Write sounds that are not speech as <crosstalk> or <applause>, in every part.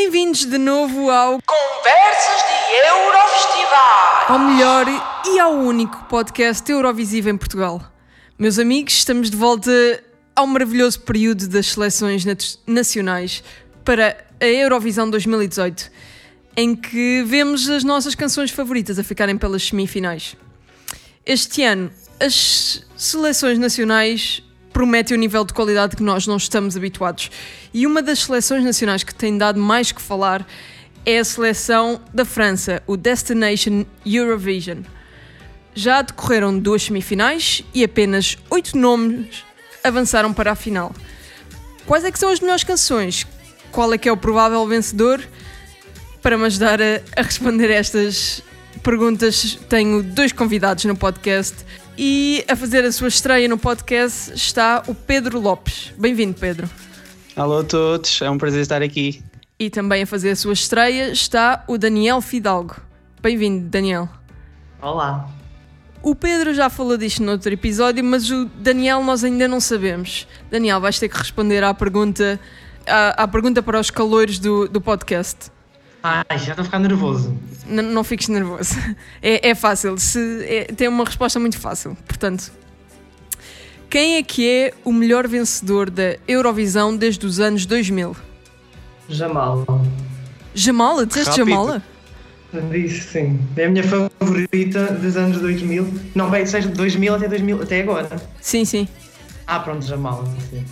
Bem-vindos de novo ao Conversas de Eurofestival. ao melhor e ao único podcast Eurovisivo em Portugal. Meus amigos, estamos de volta ao maravilhoso período das seleções nacionais para a Eurovisão 2018, em que vemos as nossas canções favoritas a ficarem pelas semifinais. Este ano, as seleções nacionais prometem o nível de qualidade que nós não estamos habituados. E uma das seleções nacionais que tem dado mais que falar é a seleção da França, o Destination Eurovision. Já decorreram duas semifinais e apenas oito nomes avançaram para a final. Quais é que são as melhores canções? Qual é que é o provável vencedor? Para me ajudar a, a responder estas perguntas, tenho dois convidados no podcast e a fazer a sua estreia no podcast está o Pedro Lopes. Bem-vindo, Pedro. Alô a todos, é um prazer estar aqui. E também a fazer a sua estreia está o Daniel Fidalgo. Bem-vindo, Daniel. Olá. O Pedro já falou disto no outro episódio, mas o Daniel nós ainda não sabemos. Daniel, vais ter que responder à pergunta, à, à pergunta para os calores do, do podcast. Ai, já estou a ficar nervoso. N- não fiques nervoso. <laughs> É, é fácil. Se, é- tem uma resposta muito fácil. Portanto, quem é que é o melhor vencedor da Eurovisão desde os anos 2000? Jamal. Jamala? Disseste Rápido. Jamala? Disse sim. É a minha favorita dos anos 2000. Não, bem, seja de 2000 até 2000, até agora. Sim, sim. Ah, pronto, Jamal. Sim.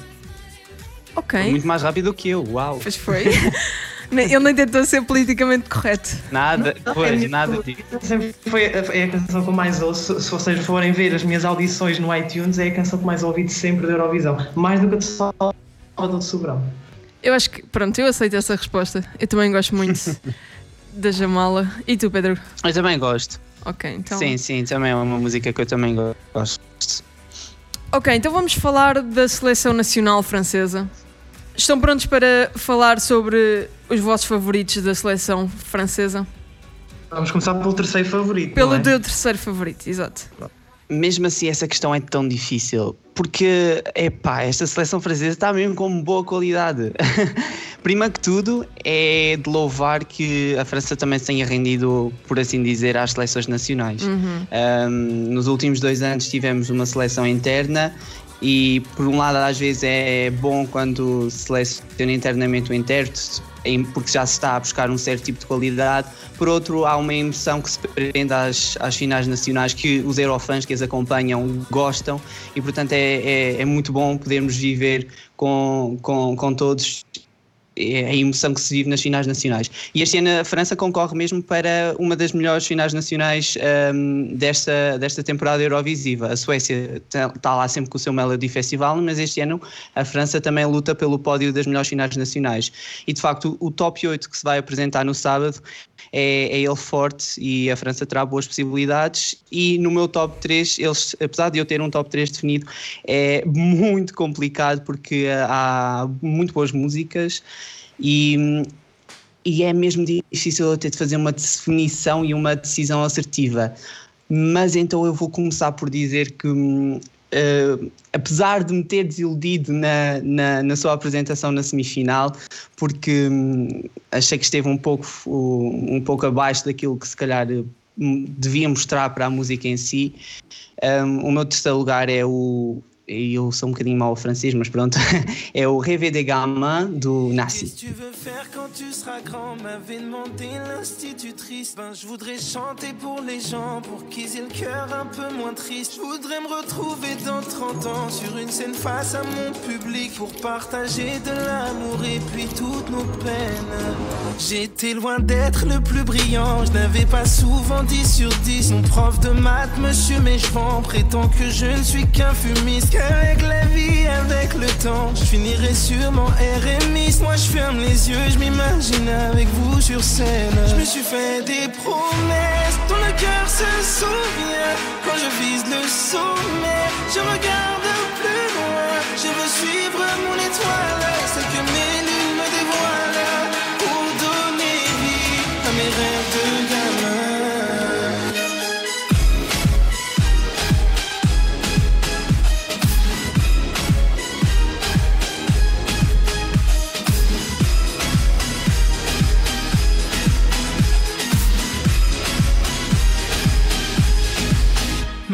Ok. Muito mais rápido que eu, uau. Pois foi. <laughs> Ele nem tentou ser politicamente correto. Nada, Não, é pois, minha nada disso. Sempre foi a, é a canção que eu mais ouço. Se vocês forem ver as minhas audições no iTunes, é a canção que mais ouvi de sempre da Eurovisão. Mais do que a de Salvador Sobral. Eu acho que, pronto, eu aceito essa resposta. Eu também gosto muito <laughs> da Jamala. E tu, Pedro? Eu também gosto. Ok, então. Sim, sim, também é uma música que eu também gosto. Ok, então vamos falar da seleção nacional francesa. Estão prontos para falar sobre os vossos favoritos da seleção francesa? Vamos começar pelo terceiro favorito. Pelo é? teu terceiro favorito, exato. Mesmo assim, essa questão é tão difícil. Porque, epá, esta seleção francesa está mesmo com boa qualidade. <laughs> Primeiro que tudo, é de louvar que a França também se tenha rendido, por assim dizer, às seleções nacionais. Uhum. Um, nos últimos dois anos tivemos uma seleção interna e por um lado às vezes é bom quando se seleciona internamente o intérprete porque já se está a buscar um certo tipo de qualidade. Por outro há uma emoção que se prende às, às finais nacionais que os eurofãs que as acompanham gostam. E portanto é, é, é muito bom podermos viver com, com, com todos é a emoção que se vive nas finais nacionais. E este ano a França concorre mesmo para uma das melhores finais nacionais hum, desta, desta temporada Eurovisiva. A Suécia está lá sempre com o seu Melody Festival, mas este ano a França também luta pelo pódio das melhores finais nacionais. E de facto o top 8 que se vai apresentar no sábado é, é ele forte e a França terá boas possibilidades. E no meu top 3, eles, apesar de eu ter um top 3 definido, é muito complicado porque há muito boas músicas e, e é mesmo difícil eu ter de fazer uma definição e uma decisão assertiva. Mas então eu vou começar por dizer que, eh, apesar de me ter desiludido na, na, na sua apresentação na semifinal, porque hum, achei que esteve um pouco, um pouco abaixo daquilo que se calhar hum, devia mostrar para a música em si, hum, o meu terceiro lugar é o. e Eu sou um bocadinho mau francês, mas pronto. <laughs> É o Rêve des Gamins do Nassi. Que tu veux faire quand tu seras grand? M'avait demandé l'institutrice. Ben, je voudrais chanter pour les gens, pour qu'ils aient le cœur un peu moins triste. Je voudrais me retrouver dans 30 ans sur une scène face à mon public pour partager de l'amour et puis toutes nos peines. J'étais loin d'être le plus brillant, je n'avais pas souvent 10 sur 10. Mon prof de maths, monsieur Méchevant, prétend que je ne suis qu'un fumiste. Qu'avec la vie, avec le temps, je finirai sûrement RMI. Moi, je ferme les yeux, je m'imagine avec vous sur scène. Je me suis fait des promesses dont le cœur se souvient. Quand je vise le sommet, je regarde plus loin. Je veux suivre mon étoile,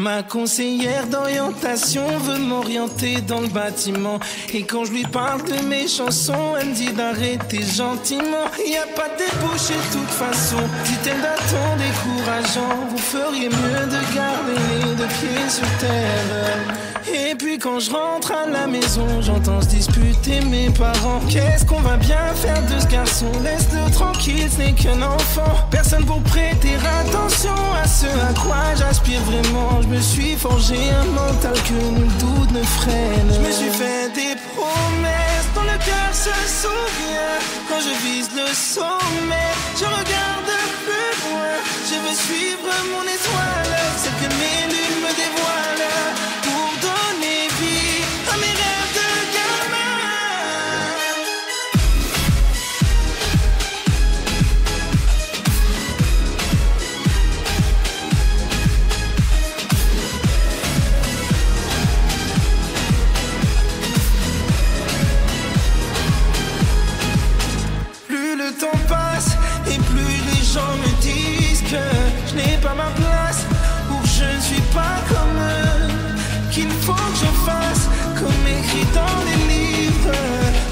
Ma conseillère d'orientation veut m'orienter dans le bâtiment. Et quand je lui parle de mes chansons, elle me dit d'arrêter gentiment. Y a pas de débouché de toute façon. Dit-elle ton décourageant, vous feriez mieux de garder les deux pieds sur terre. Et puis quand je rentre à la maison, j'entends se disputer mes parents. Qu'est-ce qu'on va bien faire de ce garçon? Laisse-le tranquille, ce n'est qu'un enfant. Personne pour prêter attention ce à quoi j'aspire vraiment. Je me suis forgé un mental que nul doute ne freine. Je me suis fait des promesses dont le cœur se souvient. Quand je vise le sommet, je regarde plus loin. Je veux suivre mon étoile, et plus les gens me disent que je n'ai pas ma place ou que je ne suis pas comme eux. Qu'il faut que je fasse comme écrit dans les livres.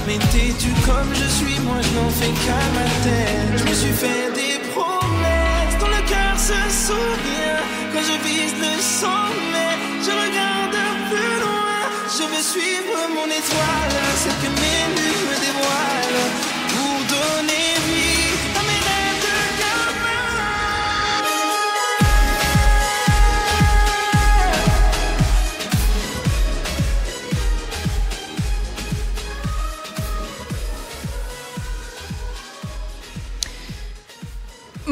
Mais t'es-tu comme je suis, moi je n'en fais qu'à ma tête. Je me suis fait des promesses dont le cœur se souvient. Quand je vise le sommet, je regarde plus loin. Je veux suivre mon étoile, celle que mes lunes me dévoilent. Pour donner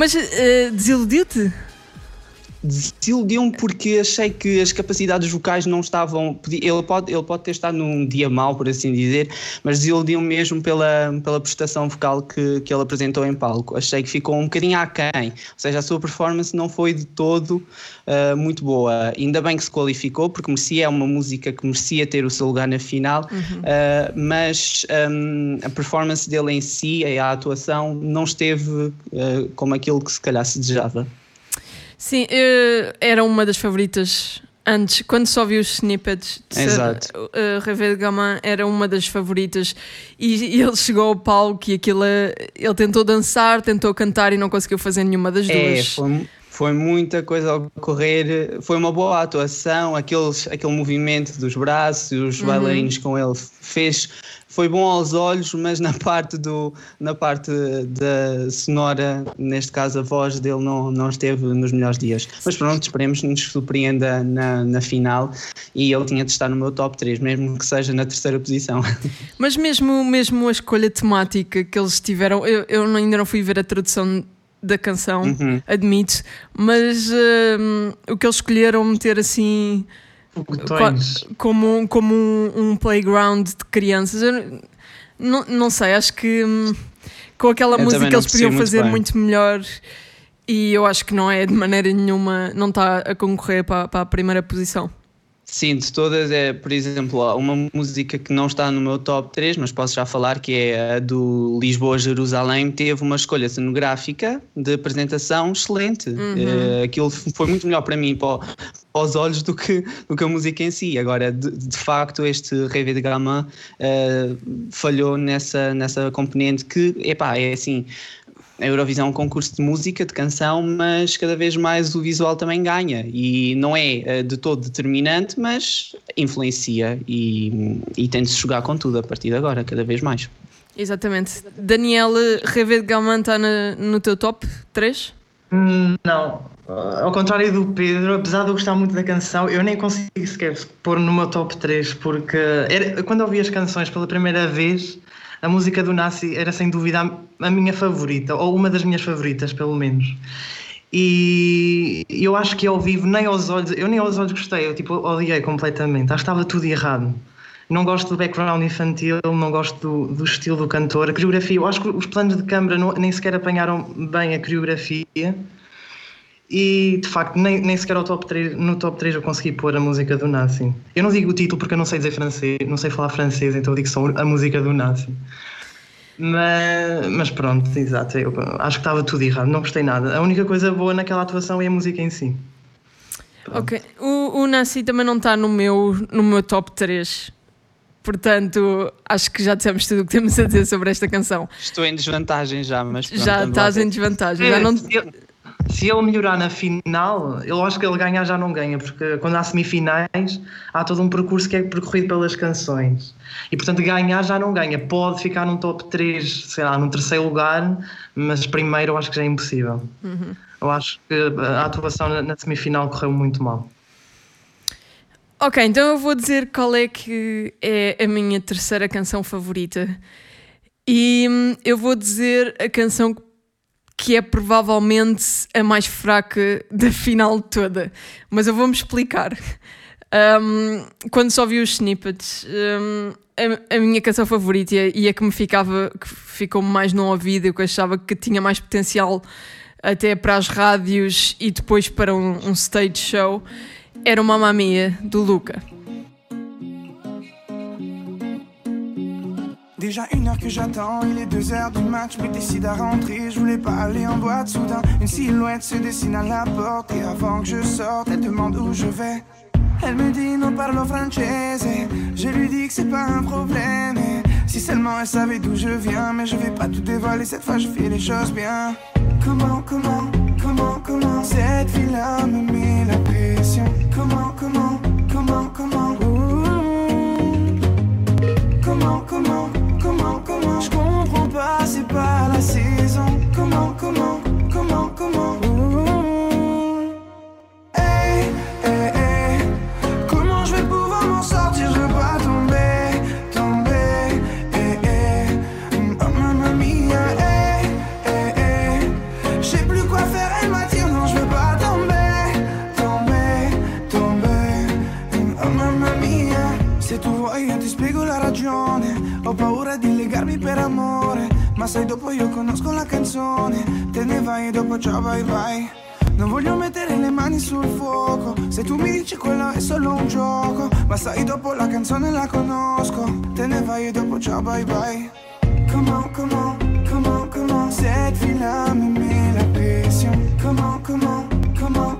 Mas eh, desiludiu-te? Desiludiu-me porque achei que as capacidades vocais não estavam. Ele pode, ele pode ter estado num dia mau, por assim dizer, mas desiludiu-me mesmo pela, pela prestação vocal que, que ele apresentou em palco. Achei que ficou um bocadinho aquém, ou seja, a sua performance não foi de todo ah, muito boa. Ainda bem que se qualificou, porque merecia, é uma música que merecia ter o seu lugar na final, ah, mas hum, a performance dele em si, a atuação, não esteve ah, como aquilo que se calhar se desejava. Sim, eh, era uma das favoritas antes, quando só vi os snippets de ser, Exato. eh, Revé de Gamin era uma das favoritas e, e ele chegou ao palco e aquilo eh, ele tentou dançar, tentou cantar e não conseguiu fazer nenhuma das É, duas. foi, foi muita coisa a ocorrer. Foi uma boa atuação, aqueles, aquele movimento dos braços e os bailarinos com ele fez. Foi bom aos olhos, mas na parte, do, na parte da sonora, neste caso a voz dele, não, não esteve nos melhores dias. Mas pronto, esperemos que nos surpreenda na, na final e ele tinha de estar no meu top 3, mesmo que seja na terceira posição. <laughs> Mas mesmo, mesmo a escolha temática que eles tiveram, eu, eu ainda não fui ver a tradução da canção, Uhum. admito, mas hum, o que eles escolheram meter assim. Como, como um, um playground de crianças, eu não, não sei, acho que hum, com aquela Eu música eles podiam muito fazer bem. muito melhor e eu acho que não é de maneira nenhuma, não está a concorrer para, para a primeira posição. Sim, de todas é, por exemplo, uma música que não está no meu top 3, mas posso já falar que é a do Lisboa-Jerusalém, teve uma escolha cenográfica de apresentação excelente. Eh, aquilo foi muito melhor para mim, para, o- para os olhos, do que, do que a música em si. Agora, de, de facto, este Rêve de Gama eh, falhou nessa, nessa componente que, epá, é assim. A Eurovisão é um concurso de música, de canção, mas cada vez mais o visual também ganha. E não é eh, de todo determinante, mas influencia e, e tem de se jogar com tudo a partir de agora, cada vez mais. Exatamente. Daniel, Revé de Gaman está na- no teu top 3? Hum, Não, Uh, ao contrário do Pedro, apesar de eu gostar muito da canção, eu nem consigo sequer pôr no meu top 3, porque era- quando ouvi as canções pela primeira vez, a música do Nassi era sem dúvida a, minha favorita, ou uma das minhas favoritas, pelo menos. E eu acho que ao vivo, nem aos olhos, eu nem aos olhos gostei, eu tipo odiei completamente, acho que estava tudo errado. Não gosto do background infantil, não gosto do, do estilo do cantor, a coreografia, eu acho que os planos de câmara nem sequer apanharam bem a coreografia. E de facto, nem, nem sequer ao top 3, no top 3 eu consegui pôr a música do Nassi. Eu não digo o título porque eu não sei dizer francês, não sei falar francês, então eu digo só a música do Nassi. Mas, mas pronto, exato, eu acho que estava tudo errado, não gostei nada. A única coisa boa naquela atuação é a música em si. Ok. O, o Nassi também não está no meu, no meu top 3. Portanto, acho que já dissemos tudo o que temos a dizer sobre esta canção. Estou em desvantagem já, mas pronto, já estás em desvantagem. Já É, não... se ele melhorar na final, eu acho que ele ganhar já não ganha, porque quando há semifinais há todo um percurso que é percorrido pelas canções. E portanto ganhar já não ganha. Pode ficar num top 3, sei lá, num terceiro lugar, mas primeiro eu acho que já é impossível. Eu acho que a atuação na, na semifinal correu muito mal. Ok, então eu vou dizer qual é que é a minha terceira canção favorita. E hum, eu vou dizer a canção que é provavelmente a mais fraca da final toda. Mas eu vou-me explicar. Hum, quando só vi os snippets, hum, a, a minha canção favorita e a que me ficava, que ficou mais no ouvido, eu que achava que tinha mais potencial até para as rádios e depois para um, um stage show, era o Mamma Mia do Luca. Déjà une heure que j'attends, il est deux heures du match, me décide à rentrer. Je voulais pas aller en boîte, soudain une silhouette se dessine à la porte. Et avant que je sorte, elle demande où je vais. Elle me dit non parlo francese. Je lui dis que c'est pas un problème. Si seulement elle savait d'où je viens, mais je vais pas tout dévoiler, cette fois je fais les choses bien. Comment, comment, comment, comment cette fille-là me met Vuoi io ti spiego la ragione. Ho paura di legarmi per amore Ma sai dopo io conosco la canzone. Te ne vai e dopo ciao bye bye. Non voglio mettere le mani sul fuoco. Se tu mi dici quello è solo un gioco Ma sai dopo la canzone la conosco. Te ne vai e dopo ciao bye bye. Comment, comment, comment, comment Cette fille-là me la pression Comment, comment, comment, comment Ouh.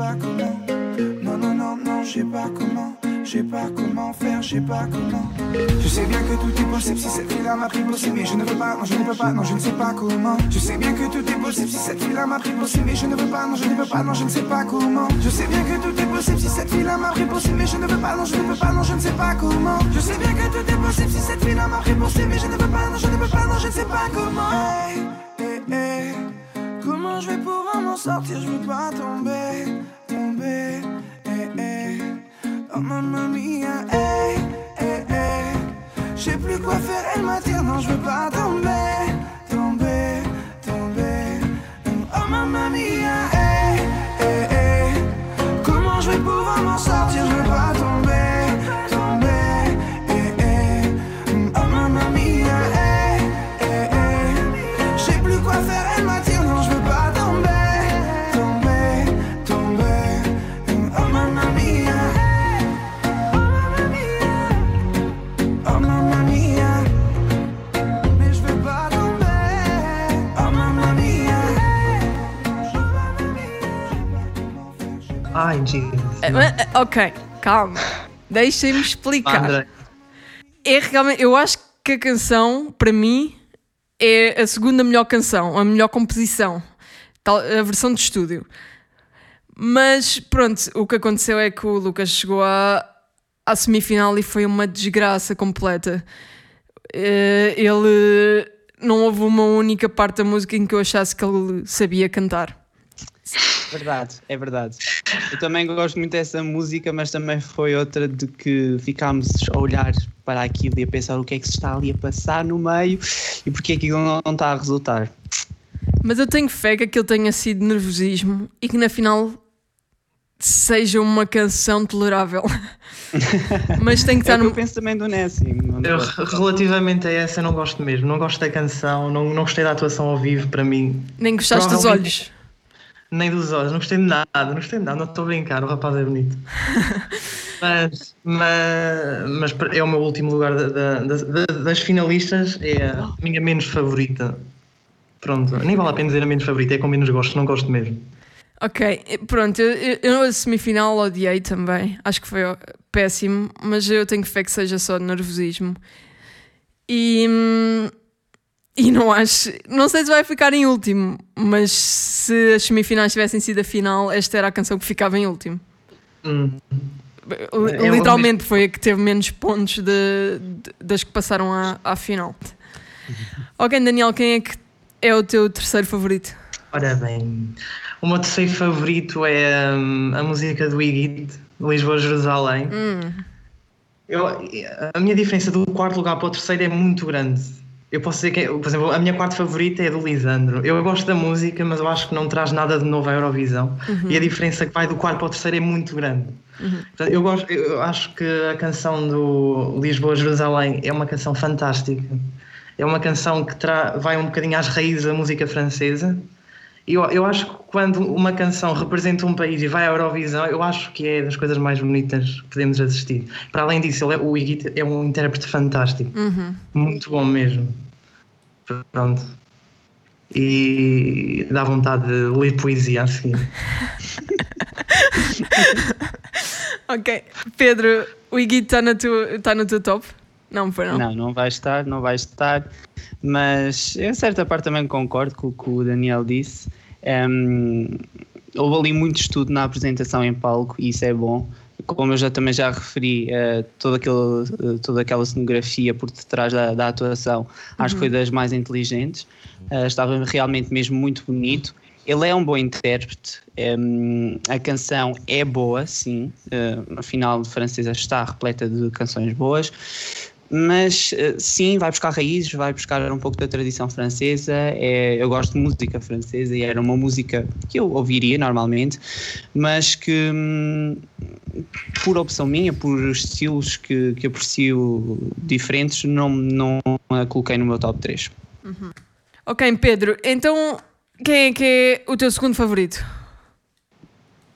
Non, non, non, non, je sais pas comment je sais pas comment faire, je sais pas comment. Je sais bien que tout est possible si cette fille-là m'a pris possible, mais je ne veux pas, non, je ne peux pas, non, je ne sais pas comment. Je sais bien que tout est possible si cette fille-là m'a pris possible, mais je ne veux pas, non, je ne veux pas, non, je ne sais pas comment. Je sais bien que tout est possible si cette fille-là m'a pris possible, mais je ne veux pas, non, je ne veux pas, non, je ne sais pas comment. Je sais bien que tout est possible si cette fille-là m'a pris possible, mais je ne veux pas, non, je ne veux pas, non, je ne sais pas comment. Hey, hey, hey. Comment je vais pouvoir m'en sortir, je veux pas tomber, tomber, hey, hey. Oh mamma mia, hey, hey, hey. Je sais plus quoi faire, elle m'attire, non, je veux pas tomber, Eh, eh, Ok, calma. Deixem-me explicar. André, É realmente, eu acho que a canção, para mim, é a segunda melhor canção, a melhor composição, tal- a versão de estúdio. Mas pronto, o que aconteceu é que o Lucas chegou à, à semifinal e foi uma desgraça completa. Eh, Ele não houve uma única parte da música em que eu achasse que ele sabia cantar. Verdade, é verdade. Eu também gosto muito dessa música, mas também foi outra de que ficámos a olhar para aquilo e a pensar o que é que se está ali a passar no meio e porque é que aquilo não, não está a resultar. Mas eu tenho fé que aquilo tenha sido nervosismo e que na final seja uma canção tolerável. <laughs> Mas tem que É estar que no. eu penso também do Nessie. Eu, relativamente a essa, não gosto mesmo. Não gosto da canção, não, não gostei da atuação ao vivo, para mim. Nem gostaste dos olhos. Nem dos olhos, não gostei de nada, não gostei de nada, não estou a brincar, o rapaz é bonito. <laughs> mas, mas, mas é o meu último lugar da- da- das- da- das finalistas, é a minha menos favorita. Pronto, nem vale a pena dizer a menos favorita, é com menos gosto, não gosto mesmo. Ok, pronto, eu, eu, a semifinal odiei também. Acho que foi péssimo, mas eu tenho fé que seja só nervosismo. E, hum, e não acho. Não sei se vai ficar em último, mas se as semifinais tivessem sido a final, esta era a canção que ficava em último. Hum. L- É, Literalmente foi a que teve menos pontos de, de- das que passaram à, à final. Ok, Daniel, quem é que é o teu terceiro favorito? Ora bem, o meu terceiro favorito é hum, a música do Iggy, Lisboa-Jerusalém. Hum, Eu, a minha diferença do quarto lugar para o terceiro é muito grande. Eu posso dizer que, por exemplo, a minha quarta favorita é do Lisandro. Eu gosto da música, mas eu acho que não traz nada de novo à Eurovisão. E a diferença que vai do quarto para o terceiro é muito grande. Portanto, Eu, gosto, eu acho que a canção do Lisboa-Jerusalém é uma canção fantástica. É uma canção que vai um bocadinho às raízes da música francesa. Eu, eu acho que quando uma canção representa um país e vai à Eurovisão, eu acho que é das coisas mais bonitas que podemos assistir. Para além disso, ele é, o Iggy é um intérprete fantástico. Muito bom mesmo. Pronto. E dá vontade de ler poesia a seguir. <laughs> ok, Pedro, o Iggy está no, teu- tá no teu top? Não, foi não. Não, não vai estar, não vai estar. Mas em certa parte também concordo com o que o Daniel disse. Em, houve ali muito estudo na apresentação em palco e isso é bom. Como eu já também já referi, toda, aquele, eh, toda aquela cenografia por detrás da, da atuação, acho que foi das mais inteligentes. Eh, estava realmente mesmo muito bonito. Ele é um bom intérprete, em, a canção é boa, sim. eh, afinal, a francesa está repleta de canções boas mas eh, sim, vai buscar raízes, vai buscar um pouco da tradição francesa. É, eu gosto de música francesa e era uma música que eu ouviria normalmente, mas que hum, por opção minha, por estilos que, que aprecio diferentes, não, não a coloquei no meu top 3. Ok, Pedro, então quem é que é o teu segundo favorito?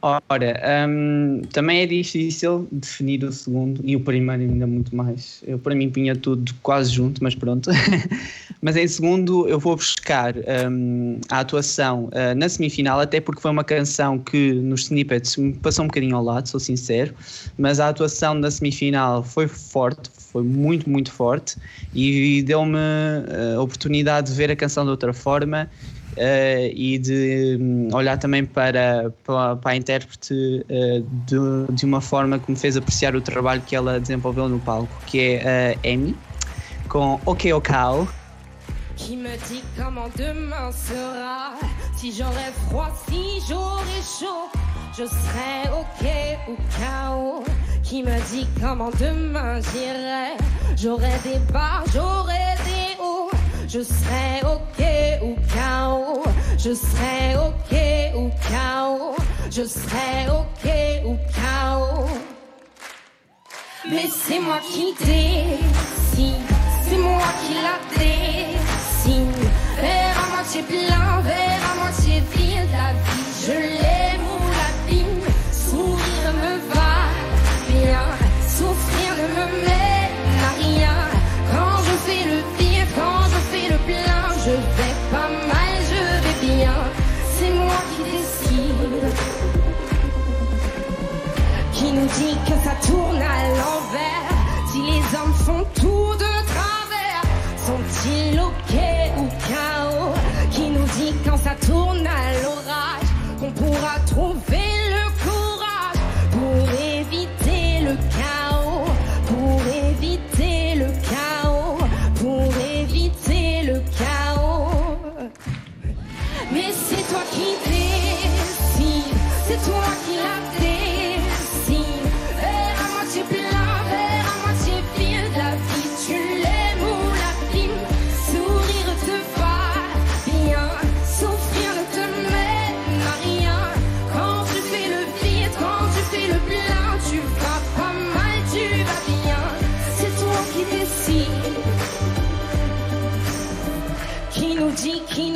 Ora, hum, também é difícil definir o segundo e o primeiro ainda muito mais. Eu para mim punha tudo quase junto, mas pronto. <laughs> mas em segundo eu vou buscar hum, a atuação ah, na semifinal, até porque foi uma canção que nos snippets me passou um bocadinho ao lado, sou sincero, mas a atuação na semifinal foi forte, foi muito, muito forte e deu-me a oportunidade de ver a canção de outra forma eh, e de hum, olhar também para, para, para a intérprete eh, de, de uma forma que me fez apreciar o trabalho que ela desenvolveu no palco, que é a Amy, com OK Okao. Qui me dit comment demain sera? Si j'aurais froid, si j'aurais chaud Je serais ok ou chaos Qui me dit comment demain j'irai? J'aurais des bas, j'aurais des Je serais ok ou chaos Je serais ok ou chaos Je serais ok ou chaos mais c'est moi qui décide, c'est moi qui la dessine. Verre à moitié plein, verre à moitié vide, la vie je l'aime tourne à l'envers. Si les hommes font tout de travers, sont-ils ok ou chaos Qui nous dit quand ça tourne à l'orage qu'on pourrait décide.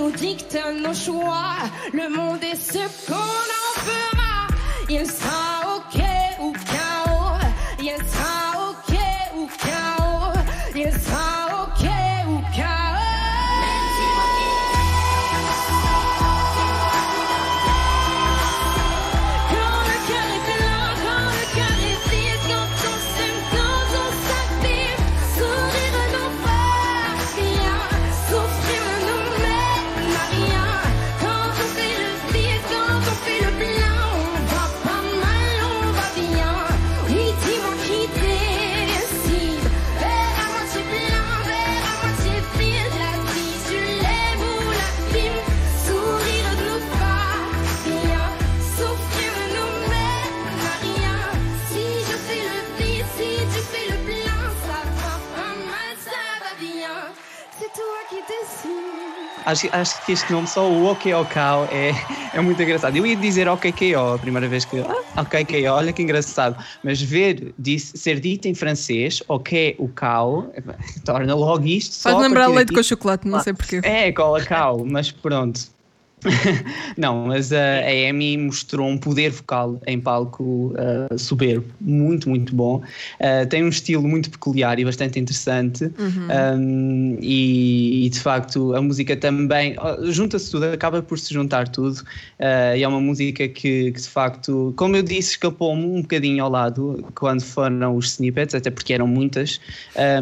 Nous dicte nos choix. Le monde est ce qu'on en fera. Il sera ok ou chaos. Il sera Acho, acho que este nome, só o OKOKO, é, é muito engraçado. Eu ia dizer OKKO a primeira vez que. Ah, OKKO, olha que engraçado. Mas ver disse, ser dito em francês, OK, o <laughs> torna logo isto. Faz lembrar leite daqui- com chocolate, não sei porquê. É, cola cal, mas pronto. <laughs> Não, mas a, a Amy mostrou um poder vocal em palco uh, soberbo, muito, muito bom. Uh, tem um estilo muito peculiar e bastante interessante. Um, e, e, de facto a música também junta-se tudo, acaba por se juntar tudo. Uh, e é uma música que, que, de facto, como eu disse, escapou-me um bocadinho ao lado quando foram os snippets, até porque eram muitas.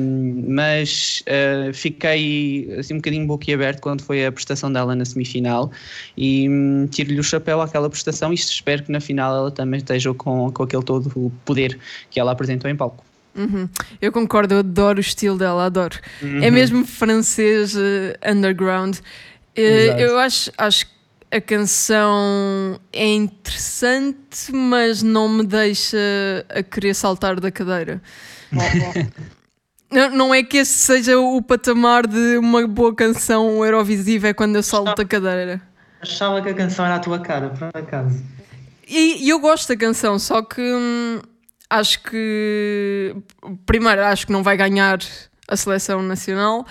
Um, mas uh, fiquei assim um bocadinho boquiaberto quando foi a prestação dela na semifinal e hum, tiro-lhe o chapéu àquela prestação e espero que na final ela também esteja com, com aquele todo o poder que ela apresentou em palco. Uhum. Eu concordo, eu adoro o estilo dela, adoro. Uhum. É mesmo francês uh, underground. Uh, eu acho, acho que a canção é interessante, mas não me deixa a querer saltar da cadeira. <laughs> Não, não é que esse seja o patamar de uma boa canção Eurovisiva, é quando eu salto da cadeira. Achava que a canção era a tua cara, por acaso. E, e eu gosto da canção, só que hum, acho que. Primeiro, acho que não vai ganhar a seleção nacional.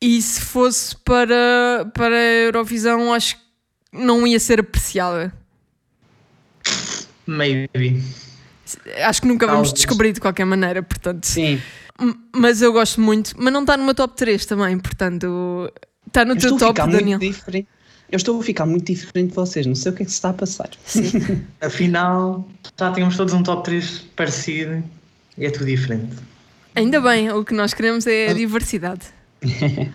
E se fosse para, para a Eurovisão, acho que não ia ser apreciada. Maybe. Acho que nunca vamos descobrir de qualquer maneira, portanto. Sim. Mas eu gosto muito, mas não está meu top 3 também, portanto. Está no eu teu top, Daniel. Diferente. Eu estou a ficar muito diferente de vocês, não sei o que é que se está a passar. Sim. <laughs> Afinal, já tínhamos todos um top 3 parecido e é tudo diferente. Ainda bem, o que nós queremos é a diversidade. <laughs>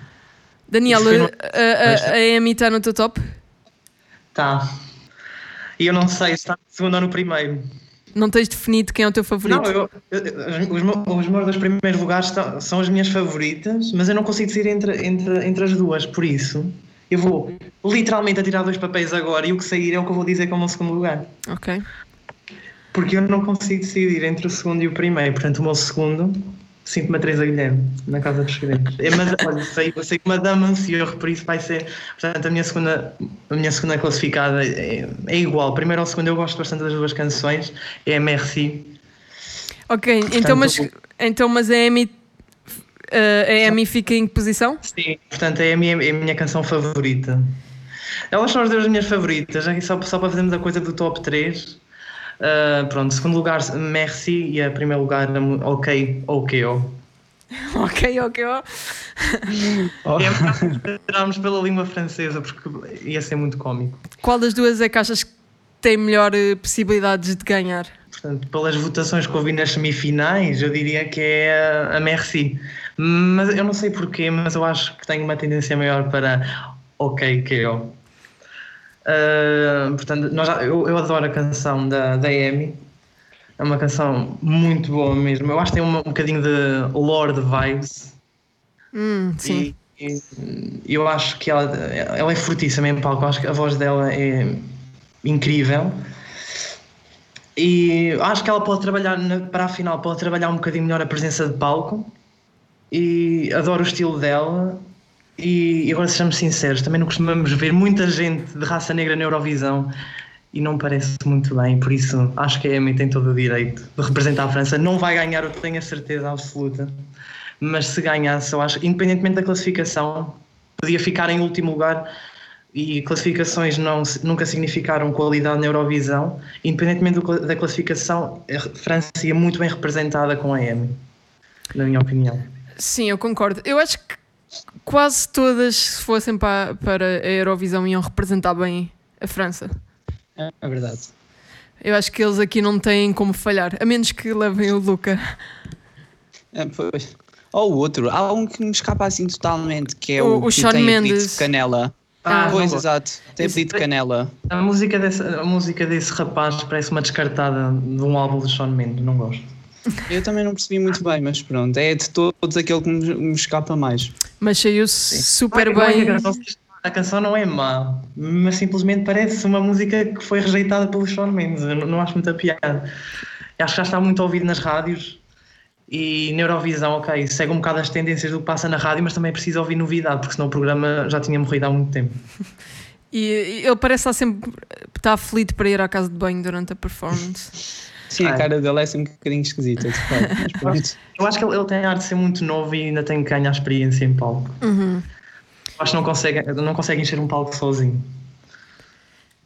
Daniel, no... a, a, está no teu top? Tá. E eu não sei se está no segundo ou no primeiro. Não tens definido quem é o teu favorito? Não, eu, eu, os, meus, os meus dois primeiros lugares estão, são as minhas favoritas, mas eu não consigo decidir entre, entre, entre as duas, por isso eu vou literalmente a tirar dois papéis agora e o que sair é o que eu vou dizer como o segundo lugar. Ok. Porque eu não consigo decidir entre o segundo e o primeiro, portanto o meu segundo sinto-me a Teresa Guilherme na Casa dos Segredos. É, mas, olha, sei, eu sei que Madame por isso vai ser. Portanto, a minha segunda, a minha segunda classificada é, é igual. Primeiro ao segundo, eu gosto bastante das duas canções. É a Merci. Ok, portanto, então, mas, então, mas a Amy. Uh, a Amy fica em que posição? Sim, portanto, é a minha, é a minha canção favorita. Elas são as duas minhas favoritas, só, só para fazermos a coisa do top 3. Uh, pronto, segundo lugar, Merci e a primeiro lugar, Ok, Ok, oh. <laughs> Ok, ok, oh. <laughs> Esperámos pela língua francesa porque ia ser muito cómico. Qual das duas é que achas que tem melhor possibilidades de ganhar? Portanto, pelas votações que ouvi nas semifinais, eu diria que é a Merci. Mas eu não sei porquê, mas eu acho que tenho uma tendência maior para Ok, que eu. Uh, portanto, nós eu, eu, adoro a canção da, da Amy. É uma canção muito boa mesmo. Eu acho que tem um, um bocadinho de Lord vibes. Hum, sim. E, e, eu acho que ela, ela é fortíssima em palco. Eu acho que a voz dela é incrível. E acho que ela pode trabalhar para a final, pode trabalhar um bocadinho melhor a presença de palco. E adoro o estilo dela. E, e agora sejamos sinceros, também não costumamos ver muita gente de raça negra na Eurovisão e não parece muito bem, por isso acho que a Amy tem todo o direito de representar a França. Não vai ganhar, eu tenho a certeza absoluta, mas se ganhasse, eu acho, independentemente da classificação, podia ficar em último lugar e classificações não, nunca significaram qualidade na Eurovisão. Independentemente do, da classificação, a França ia muito bem representada com a EMI, na minha opinião. Sim, eu concordo. Eu acho que quase todas, se fossem para, para a Eurovisão, iam representar bem a França. É, é verdade. Eu acho que eles aqui não têm como falhar, a menos que levem o Luca. É, pois. Ou o outro, há um que me escapa assim totalmente, que é O- o, o tem Mendes. canela. Ah, pois, não exato, tem Esse- apelido de canela. A música, dessa, a música desse rapaz parece uma descartada de um álbum de Shawn Mendes, não gosto. Eu também não percebi muito bem, mas pronto, é de todos aquele que me, me escapa mais. Mas saiu super é que bem. A canção, a canção não é má, mas simplesmente parece uma música que foi rejeitada pelo Shawn Mendes. Eu não, não acho muita piada. Acho que já está muito ouvido nas rádios e na Eurovisão, ok, segue um bocado as tendências do que passa na rádio, mas também é preciso ouvir novidade, porque senão o programa já tinha morrido há muito tempo. <laughs> E, ele parece estar sempre está aflito para ir à casa de banho durante a performance. <laughs> Sim, a Ah. cara dele é assim um bocadinho esquisita. Eu acho que ele, ele tem a arte de ser muito novo e ainda tem que ganhar experiência em palco. Acho que não consegue, não consegue encher um palco sozinho.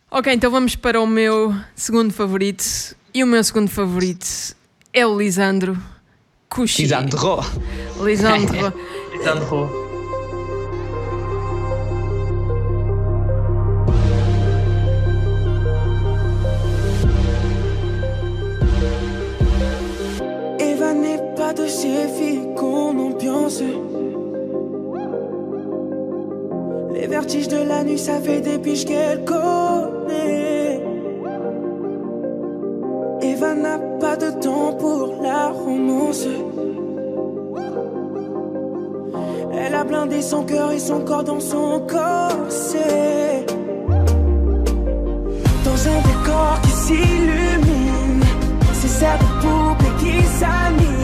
ok, então vamos para o meu segundo favorito. E o meu segundo favorito é o Lisandro Cuxi. Lisandro. Lisandro. <laughs> Lisandro. Eva n'est pas de ces filles qu'on ambiance. Les vertiges de la nuit, ça fait des piges qu'elle connaît. N'a pas de temps pour la romance. Elle a blindé son cœur et son corps dans son corset. Dans un décor qui s'illumine, c'est sa poupée qui s'anime.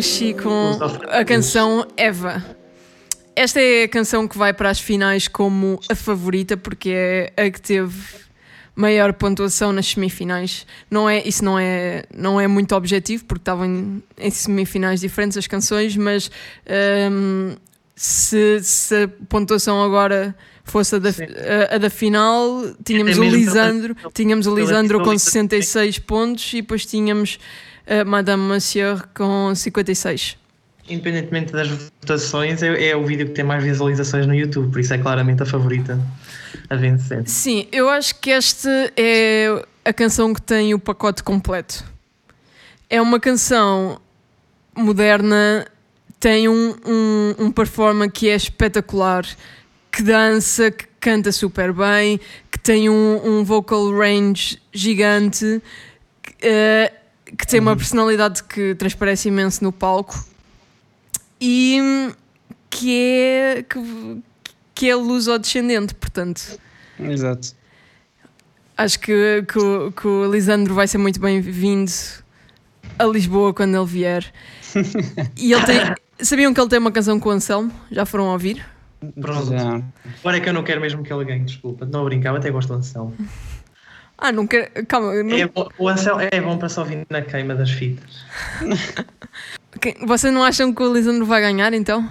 Cuxi com a canção Eva. Esta é a canção que vai para as finais como a favorita, porque é a que teve maior pontuação nas semifinais. Não é, isso não é, não é muito objetivo, porque estavam em, em semifinais diferentes as canções, mas hum, se, se a pontuação agora fosse a da, a, a da final, tínhamos o Lisandro, tínhamos o Lisandro com visualização. 66 pontos e depois tínhamos Madame Monsieur com 56. Independentemente das votações, é, é o vídeo que tem mais visualizações no YouTube, por isso é claramente a favorita a vencer. Sim, eu acho que esta é a canção que tem o pacote completo. É uma canção moderna, tem um, um, um performance que é espetacular, que dança, que canta super bem, que tem um, um vocal range gigante, que, eh, que tem uma personalidade que transparece imenso no palco e que é que, que é luso-descendente, portanto. Exato. Acho que, que, o- que o Lisandro vai ser muito bem-vindo a Lisboa quando ele vier. E ele tem. <laughs> Sabiam que ele tem uma canção com o Anselmo? Já foram a ouvir? Pronto. Agora é que eu não quero mesmo que ele ganhe, desculpa. Não brincava, até gosto do Anselmo. Ah, não quero. Calma, eu não- É bom- o Anselmo é bom para só ouvir na queima das fitas. <laughs> vocês não acham que o Lisandro vai ganhar então?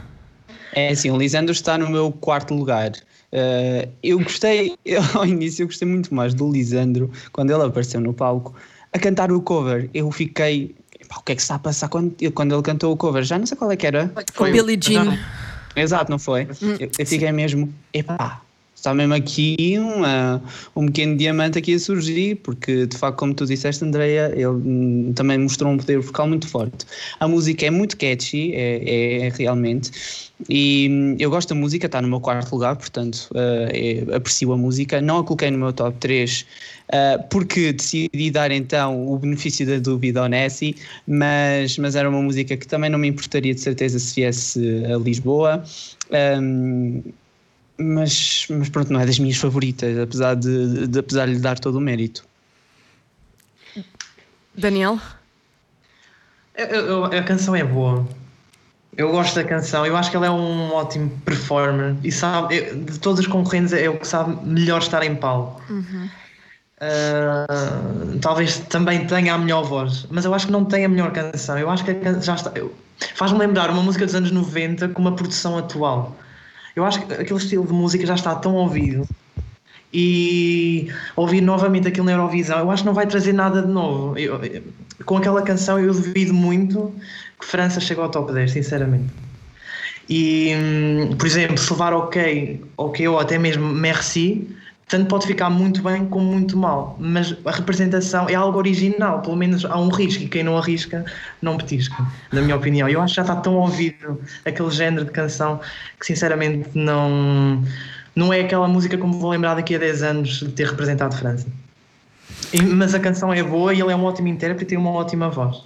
É assim, o Lisandro está no meu quarto lugar. Uh, eu gostei, <laughs> eu, ao início, eu gostei muito mais do Lisandro quando ele apareceu no palco a cantar o cover. Eu fiquei, "Epá, o que é que se está a passar quando, quando ele cantou o cover? Já não sei qual é que era. Com o Billie Jean. Exato, não foi? Eu, eu fiquei mesmo, epá, está mesmo aqui uma, um pequeno diamante aqui a surgir, porque de facto, como tu disseste, Andreia, ele hum, também mostrou um poder vocal muito forte. A música é muito catchy, é, é realmente, e hum, eu gosto da música, está no meu quarto lugar, portanto, eh, é- aprecio a música. Não a coloquei no meu top 3, Uh, porque decidi dar então o benefício da dúvida ao Nessie, mas, mas era uma música que também não me importaria de certeza se viesse a Lisboa. Um, mas, mas pronto, não é das minhas favoritas, apesar de, de- apesar de lhe dar todo o mérito. Daniel? Eu- eu- a canção é boa. Eu gosto da canção. Eu acho que ele é um ótimo performer. E sabe, eu- de todos os concorrentes, é o que sabe melhor estar em palco. Ah, talvez também tenha a melhor voz, mas eu acho que não tem a melhor canção. Eu acho que a can- já está. Faz-me lembrar uma música dos anos 90 com uma produção atual. Eu acho que aquele estilo de música já está tão ouvido e ouvir novamente aquilo na Eurovisão, eu acho que não vai trazer nada de novo. Eu- eu- com aquela canção, eu duvido muito que França chegue ao top 10, sinceramente. E, hum, por exemplo, se levar ok, ok ou até mesmo merci, tanto pode ficar muito bem como muito mal. Mas a representação é algo original, pelo menos há um risco, e quem não arrisca, não petisca, na minha opinião. Eu acho que já está tão ouvido aquele género de canção que sinceramente não, não é aquela música como vou lembrar daqui a 10 anos de ter representado França. E- mas a canção é boa e ele é um ótimo intérprete e tem uma ótima voz.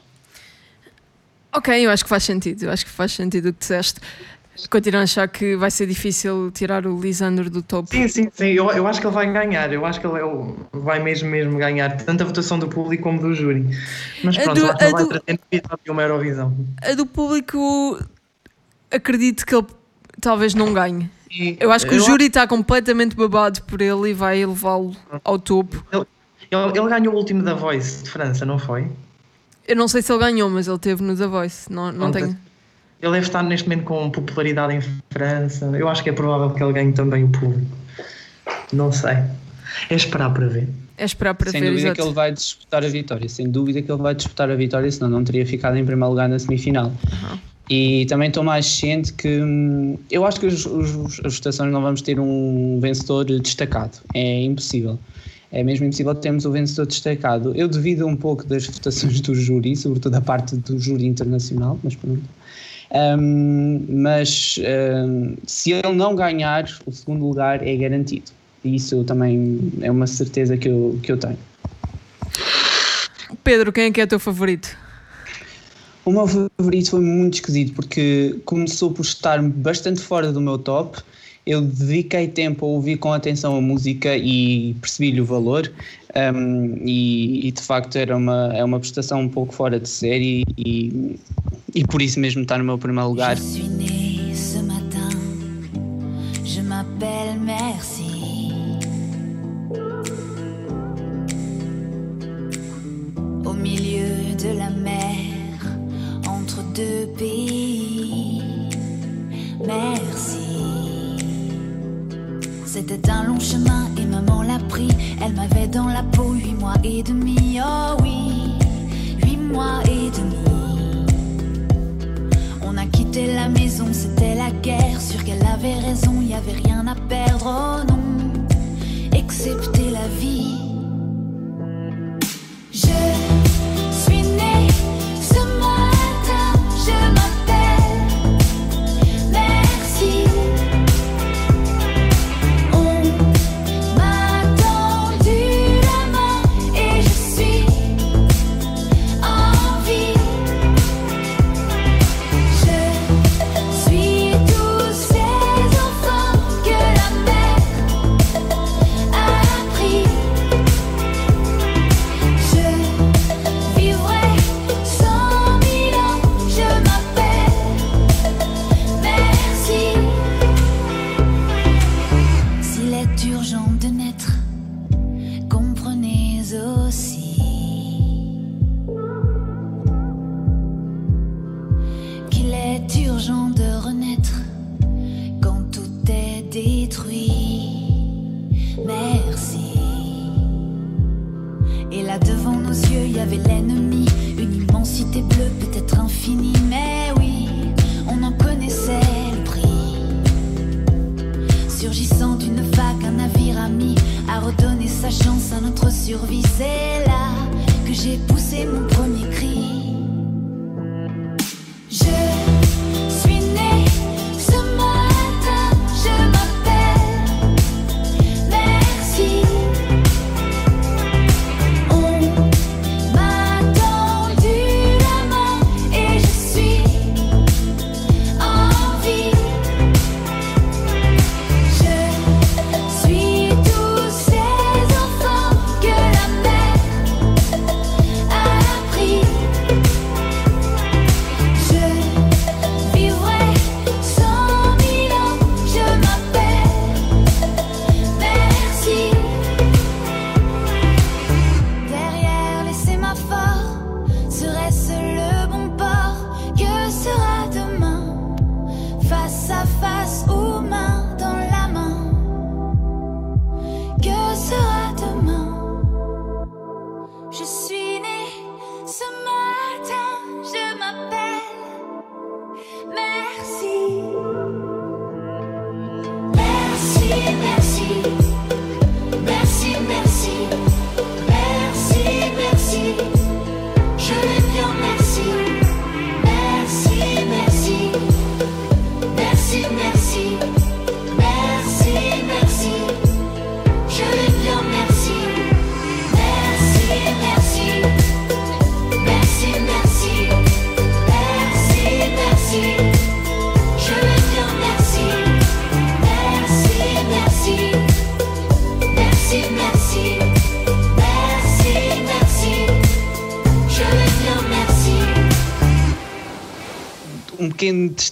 Ok, eu acho que faz sentido. Eu acho que faz sentido o que disseste. Continuo a achar que vai ser difícil tirar o Lisandro do topo. Sim, sim, sim. Eu, eu acho que ele vai ganhar. Eu acho que ele é o- vai mesmo, mesmo ganhar. Tanto a votação do público como do júri. Mas pronto, do- acho ele a vai do- trazer de uma Eurovisão. A do público, acredito que ele talvez não ganhe. E Eu acho que o eu júri está completamente babado por ele e vai levá-lo ao topo. Ele, ele ganhou o último da Voice de França, não foi? Eu não sei se ele ganhou, mas ele teve no The Voice. Não, não Pronto. tenho. Ele deve estar neste momento com popularidade em França. Eu acho que é provável que ele ganhe também o público. Não sei. É esperar para ver. É esperar para sem ver, dúvida exato. que ele vai disputar a vitória, sem dúvida que ele vai disputar a vitória, senão não teria ficado em primeiro lugar na semifinal. E também estou mais ciente que hum, eu acho que os, os- as votações não vamos ter um vencedor destacado, é impossível. É mesmo impossível termos o vencedor destacado. Eu devido um pouco das votações do júri, sobretudo a parte do júri internacional, mas pronto. Hum, mas hum, se ele não ganhar, o segundo lugar é garantido. E isso também é uma certeza que eu, que eu tenho. Pedro, quem é que é o teu favorito? O meu favorito foi muito esquisito porque começou por estar bastante fora do meu top. Eu dediquei tempo a ouvir com atenção a música e percebi-lhe o valor. um, e, e, de facto era uma, é uma prestação um pouco fora de série e, e por isso mesmo está no meu primeiro lugar. De la mer, C'était un long chemin et maman l'a pris. Elle m'avait dans la peau huit mois et demi. Oh oui, huit mois et demi. On a quitté la maison, c'était la guerre. Sûr qu'elle avait raison, y avait rien à perdre. Oh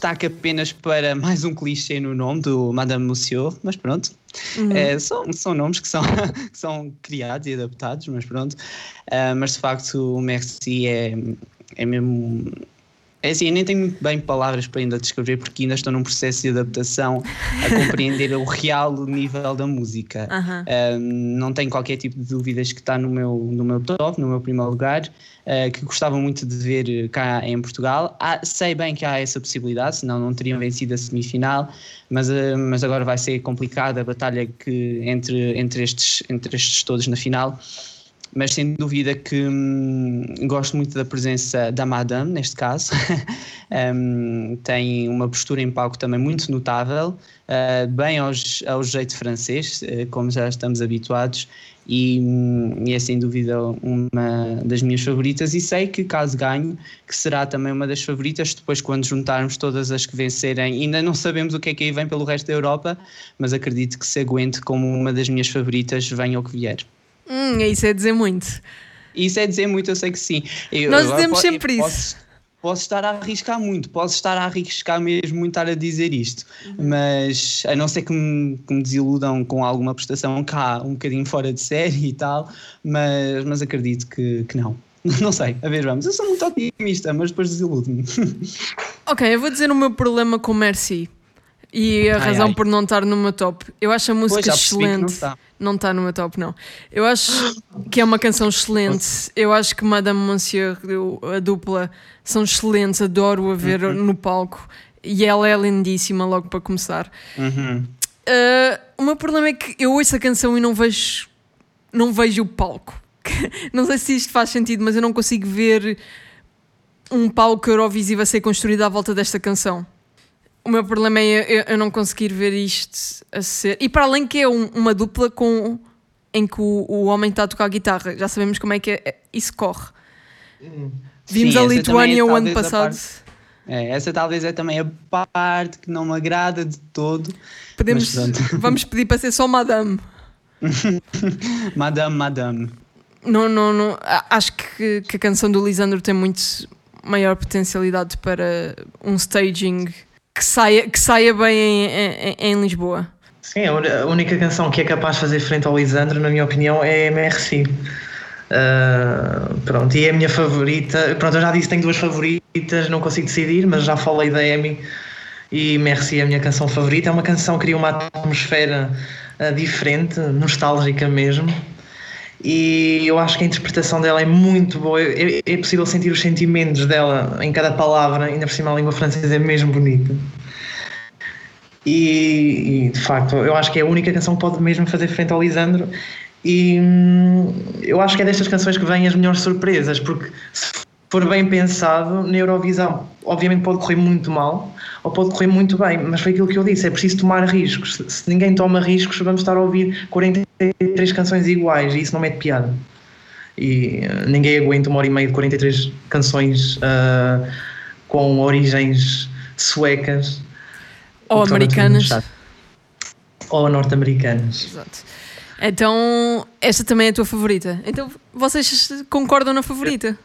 destaque apenas para mais um clichê no nome do Madame Monsieur, mas pronto. É, são, são nomes que são, <laughs> que são criados e adaptados, mas pronto. Ah, mas de facto o Merci é, é mesmo. É assim, eu nem tenho muito bem palavras para ainda descrever porque ainda estou num processo de adaptação a compreender o real nível da música. Uh, não tenho qualquer tipo de dúvidas que está no meu, no meu top, no meu primeiro lugar, uh, que gostava muito de ver cá em Portugal. Há- sei bem que há essa possibilidade, senão não teriam vencido a semifinal, mas, uh, mas agora vai ser complicada a batalha que, entre, entre, estes, entre estes todos na final. Mas sem dúvida que hum, gosto muito da presença da Madame, neste caso. <laughs> Hum, tem uma postura em palco também muito notável, uh, bem aos, ao jeito francês, uh, como já estamos habituados, e, hum, e é sem dúvida uma das minhas favoritas. E sei que, caso ganhe, que será também uma das favoritas, depois, quando juntarmos todas as que vencerem. Ainda não sabemos o que é que aí vem pelo resto da Europa, mas acredito que se aguente como uma das minhas favoritas, venha o que vier. Hum, isso é dizer muito. Isso é dizer muito, eu sei que sim. Eu, Nós dizemos sempre posso, isso. Posso estar a arriscar muito, posso estar a arriscar mesmo muito estar a dizer isto, Uhum. mas a não ser que me, que me desiludam com alguma prestação cá, um bocadinho fora de série e tal, mas, mas acredito que, que não. <laughs> Não sei, a ver, vamos. Eu sou muito otimista, mas depois desiludo-me. <laughs> Ok, eu vou dizer o meu problema com Merci. E a Ai, razão ai. por não estar no meu top. Eu acho a música Pois, excelente. está. Não está no meu top, não. Eu acho que é uma canção excelente. Eu acho que Madame Monsieur, eu- a dupla, são excelentes. Adoro a ver Uhum. no palco. E ela é lindíssima, logo para começar. Uhum. Uh, o meu problema é que eu ouço a canção e não vejo, não vejo o palco. <laughs> não sei se isto faz sentido, mas eu não consigo ver um palco Eurovisivo a ser construído à volta desta canção. O meu problema é eu, eu não conseguir ver isto a ser. E para além que é um- uma dupla com em que o, o homem está a tocar guitarra, já sabemos como é que é- isso corre. Vimos Sim, a também é Lituânia o ano a passado. É, essa talvez é também a parte que não me agrada de todo. Podemos, <laughs> vamos pedir para ser só Madame. <laughs> Madame, madame. Não, não, não. a- Acho que, que a canção do Lisandro tem muito maior potencialidade para um staging que saia, que saia bem em, em, em Lisboa. Sim, a única canção que é capaz de fazer frente ao Lisandro, na minha opinião, é Merci. Ah, pronto, e é a minha favorita. Pronto, eu já disse que tenho duas favoritas, não consigo decidir, mas já falei da Amy e Merci é a minha canção favorita. É uma canção que cria uma atmosfera ah, diferente, nostálgica mesmo. E eu acho que a interpretação dela é muito boa. É, é possível sentir os sentimentos dela em cada palavra, ainda por cima a língua francesa é mesmo bonita. E, e, de facto, eu acho que é a única canção que pode mesmo fazer frente ao Lisandro. E hum, eu acho que é destas canções que vêm as melhores surpresas, porque se for bem pensado, na Eurovisão, obviamente pode correr muito mal ou pode correr muito bem, mas foi aquilo que eu disse: é preciso tomar riscos. Se, se ninguém toma riscos, vamos estar a ouvir 43 canções iguais e isso não mete piada. E uh, ninguém aguenta uma hora e meia de 43 canções uh, com origens suecas ou americanas. Ou norte-americanas. Exato. Então, esta também é a tua favorita. Então, vocês concordam na favorita?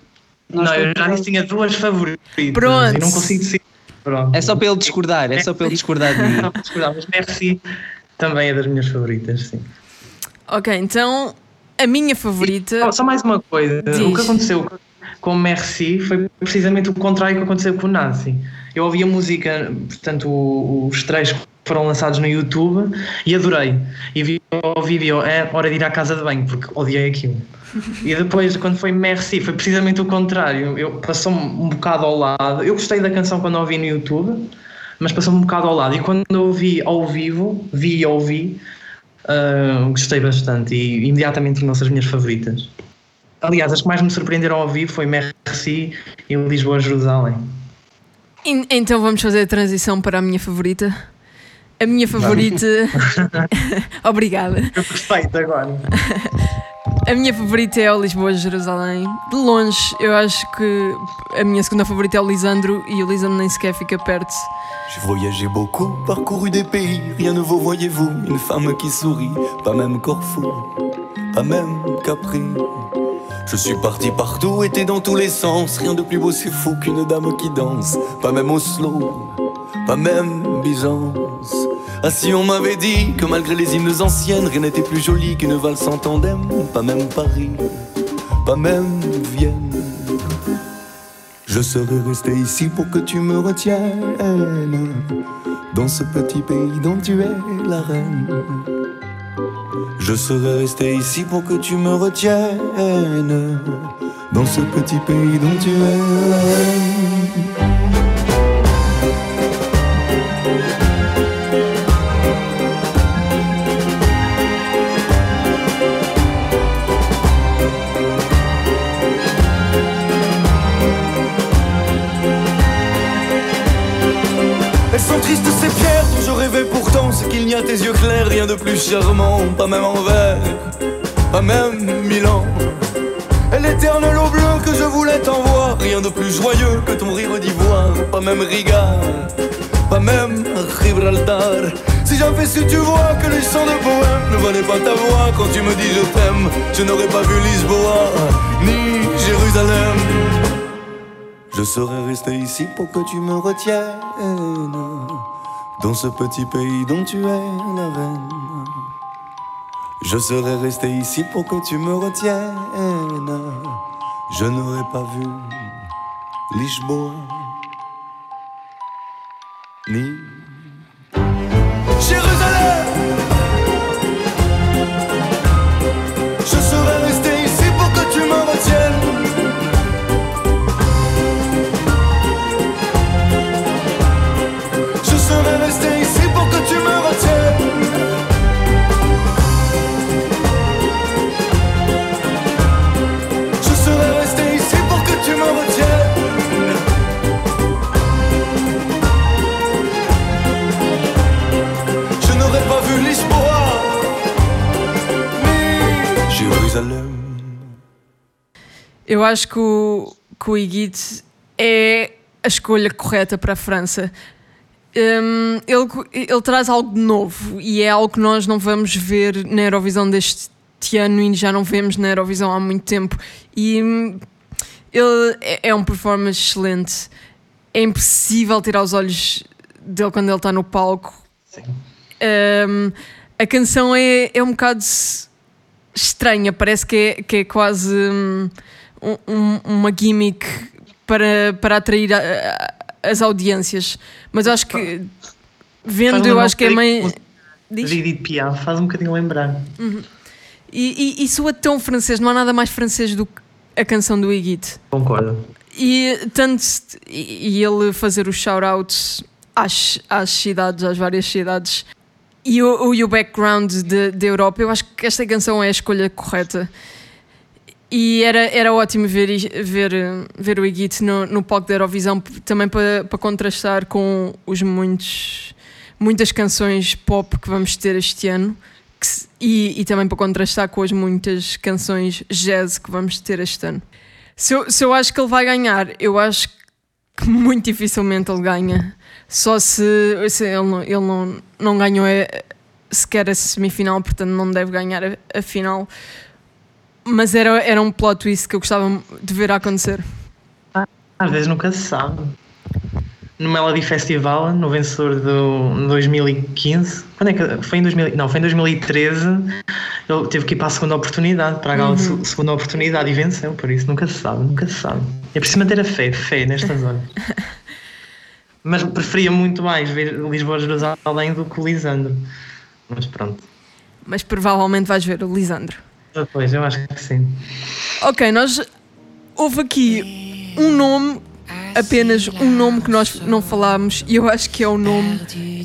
Não, eu já disse tinha duas favoritas. Pronto. E não consigo decidir. Pronto. É só para ele discordar, é só para ele discordar de mim. Não, discordar, mas Merci também é das minhas favoritas, sim. Ok, então a minha favorita. Só, só mais uma coisa. Diz. O que aconteceu com o Merci foi precisamente o contrário que aconteceu com o Nazi. Eu ouvi a música, portanto, os três que foram lançados no YouTube e adorei. E vi o vídeo, é hora de ir à casa de banho, porque odiei aquilo. E depois, quando foi Merci, foi precisamente o contrário. Eu passou-me um bocado ao lado. Eu gostei da canção quando a ouvi no YouTube, mas passou-me um bocado ao lado. E quando eu ouvi ao vivo, vi e ouvi, ah, gostei bastante e imediatamente tornou-se as minhas favoritas. Aliás, as que mais me surpreenderam ao vivo foi Merci e Lisboa-Jerusalém. En- Então vamos fazer a transição para a minha favorita. A minha favorita. <laughs> <laughs> Obrigada. Perfeito agora. A minha favorita é o Lisboa-Jerusalém. De longe, eu acho que a minha segunda favorita é o Lisandro e o Lisandro nem sequer fica perto. J'ai voyagé beaucoup, parcouru des pays, rien ne vaut, voyez-vous, une femme qui sourit, pas même Corfou, pas même Capri. Je suis parti partout, été dans tous les sens, rien de plus beau, c'est fou qu'une dame qui danse, pas même Oslo, pas même Byzance. Ah si on m'avait dit que malgré les hymnes anciennes, rien n'était plus joli qu'une valse en tandem, pas même Paris, pas même Vienne. Je serais resté ici pour que tu me retiennes. Dans ce petit pays dont tu es la reine. Je serais resté ici pour que tu me retiennes. Dans ce petit pays dont tu es la reine rien de plus charmant Pas même Anvers, pas même Milan Et l'éternel eau bleue que je voulais t'envoie Rien de plus joyeux que ton rire d'ivoire Pas même Riga, pas même Gibraltar. Si j'avais su tu vois que les chants de poème Ne valaient pas ta voix quand tu me dis je t'aime. Je n'aurais pas vu Lisboa, ni Jérusalem. Je serais resté ici pour que tu me retiennes Dans ce petit pays dont tu es la reine Je serais resté ici pour que tu me retiennes. Je n'aurais pas vu Lisboa Ni Jérusalem Eu acho que o, que o Higuite é a escolha correta para a França. Hum, ele, ele traz algo novo e é algo que nós não vamos ver na Eurovisão deste ano e já não vemos na Eurovisão há muito tempo. E hum, ele é, é um performance excelente. É impossível tirar os olhos dele quando ele está no palco. Hum, a canção é, é um bocado estranha, parece que é, que é quase hum, um- um- uma gimmick para, para atrair a- a- as audiências. Mas acho que vendo, eu acho que é meio. Edith Piaf, faz um bocadinho lembrar. E, E, e, e soa tão francês, não há nada mais francês do que a canção do Igit. Concordo. E tanto e ele fazer os shout-outs às, às cidades, às várias cidades, e o, e o background da Europa, eu acho que esta canção é a escolha correta. E era, era ótimo ver, ver, ver o Igit no, no palco da Eurovisão, também para, para contrastar com os muitos, muitas canções pop que vamos ter este ano. E, e também para contrastar com as muitas canções jazz que vamos ter este ano. Se eu, se eu acho que ele vai ganhar, eu acho que muito dificilmente ele ganha. Só se, se ele, não, ele não, não ganhou a, sequer a semifinal, portanto não deve ganhar a, a, final. Mas era, era um plot twist que eu gostava de ver acontecer. Às vezes nunca se sabe. No Melody Festival, no vencedor do 2015, quando é que foi em 2000, não, foi em 2013, ele teve que ir para a segunda oportunidade, para a uhum. segunda oportunidade e venceu, por isso nunca se sabe, nunca se sabe. É preciso manter a fé, fé nestas horas. <laughs> Mas preferia muito mais ver Lisboa-Jerusalém do que o Lisandro. Mas pronto. Mas provavelmente vais ver o Lisandro. Ah, pois, eu acho que sim. Ok, nós. Houve aqui um nome apenas um nome que nós não falámos e eu acho que é o nome.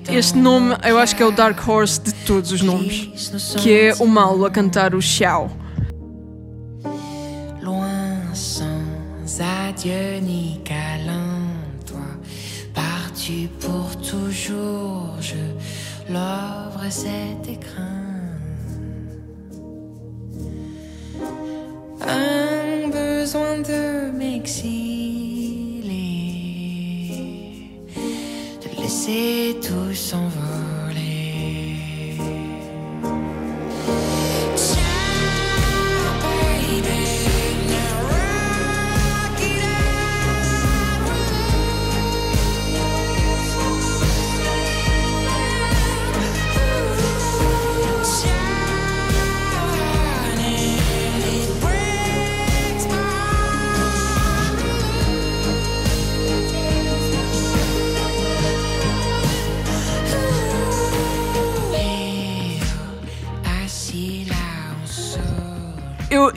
Este nome eu acho que é o Dark Horse de todos os nomes, que é o Malo a cantar o Xiao. Loin sans adieu ni câlin, pour toujours, je l'ouvre cet écrin. Un besoin de m'exiler laisser tout s'envoler.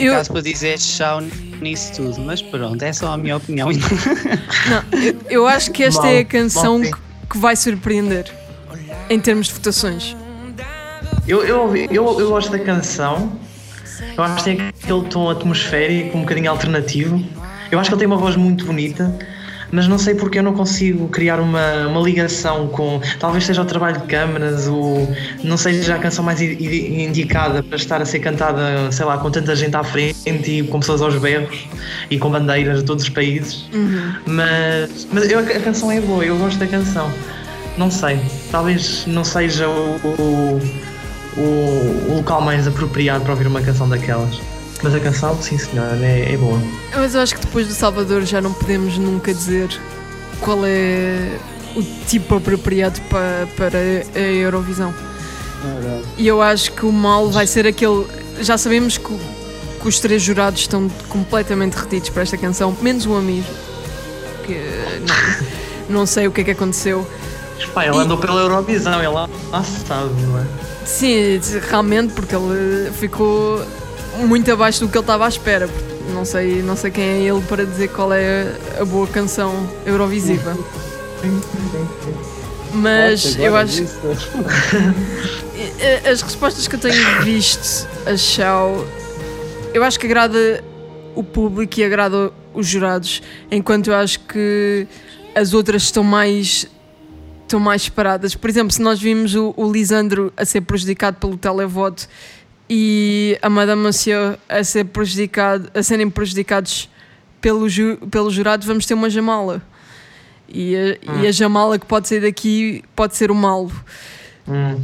Eu. Caso para dizer chau nisso tudo, mas pronto, é só a minha opinião. Não, eu, eu acho que esta mal, é a canção que, que, vai surpreender em termos de votações. Eu, eu, eu, eu gosto da canção, eu acho que tem aquele tom atmosférico, um bocadinho alternativo. Eu acho que ele tem uma voz muito bonita mas não sei porque eu não consigo criar uma, uma ligação com. Talvez seja o trabalho de câmaras, ou não seja a canção mais indicada para estar a ser cantada, sei lá, com tanta gente à frente e com pessoas aos berros e com bandeiras de todos os países. Uhum. Mas, mas eu, a canção é boa, eu gosto da canção. Não sei, talvez não seja o, o, o, o local mais apropriado para ouvir uma canção daquelas. Mas a canção, sim senhor, é, é boa. Mas eu acho que depois do Salvador já não podemos nunca dizer qual é o tipo apropriado para, para a Eurovisão. É e eu acho que o mal vai ser aquele. Já sabemos que, que, os três jurados estão completamente retidos para esta canção, menos o amigo. Que não, <laughs> não sei o que é que aconteceu. Pá, ele e... andou pela Eurovisão, ele lá, lá sabe, não é? Sim, realmente, porque ele ficou muito abaixo do que ele estava à espera. Não sei, não sei quem é ele para dizer qual é a boa canção Eurovisiva. Mas eu acho. <laughs> As respostas que eu tenho visto a Shao, eu acho que agrada o público e agrada os jurados, enquanto eu acho que as outras estão mais estão mais separadas. Por exemplo, se nós vimos o, o Lisandro a ser prejudicado pelo televoto e a Madame Monsieur a, ser prejudicado, a serem prejudicados pelo, ju, pelo jurado, vamos ter uma jamala. E a, hum. e a jamala que pode sair daqui pode ser o malo. Hum.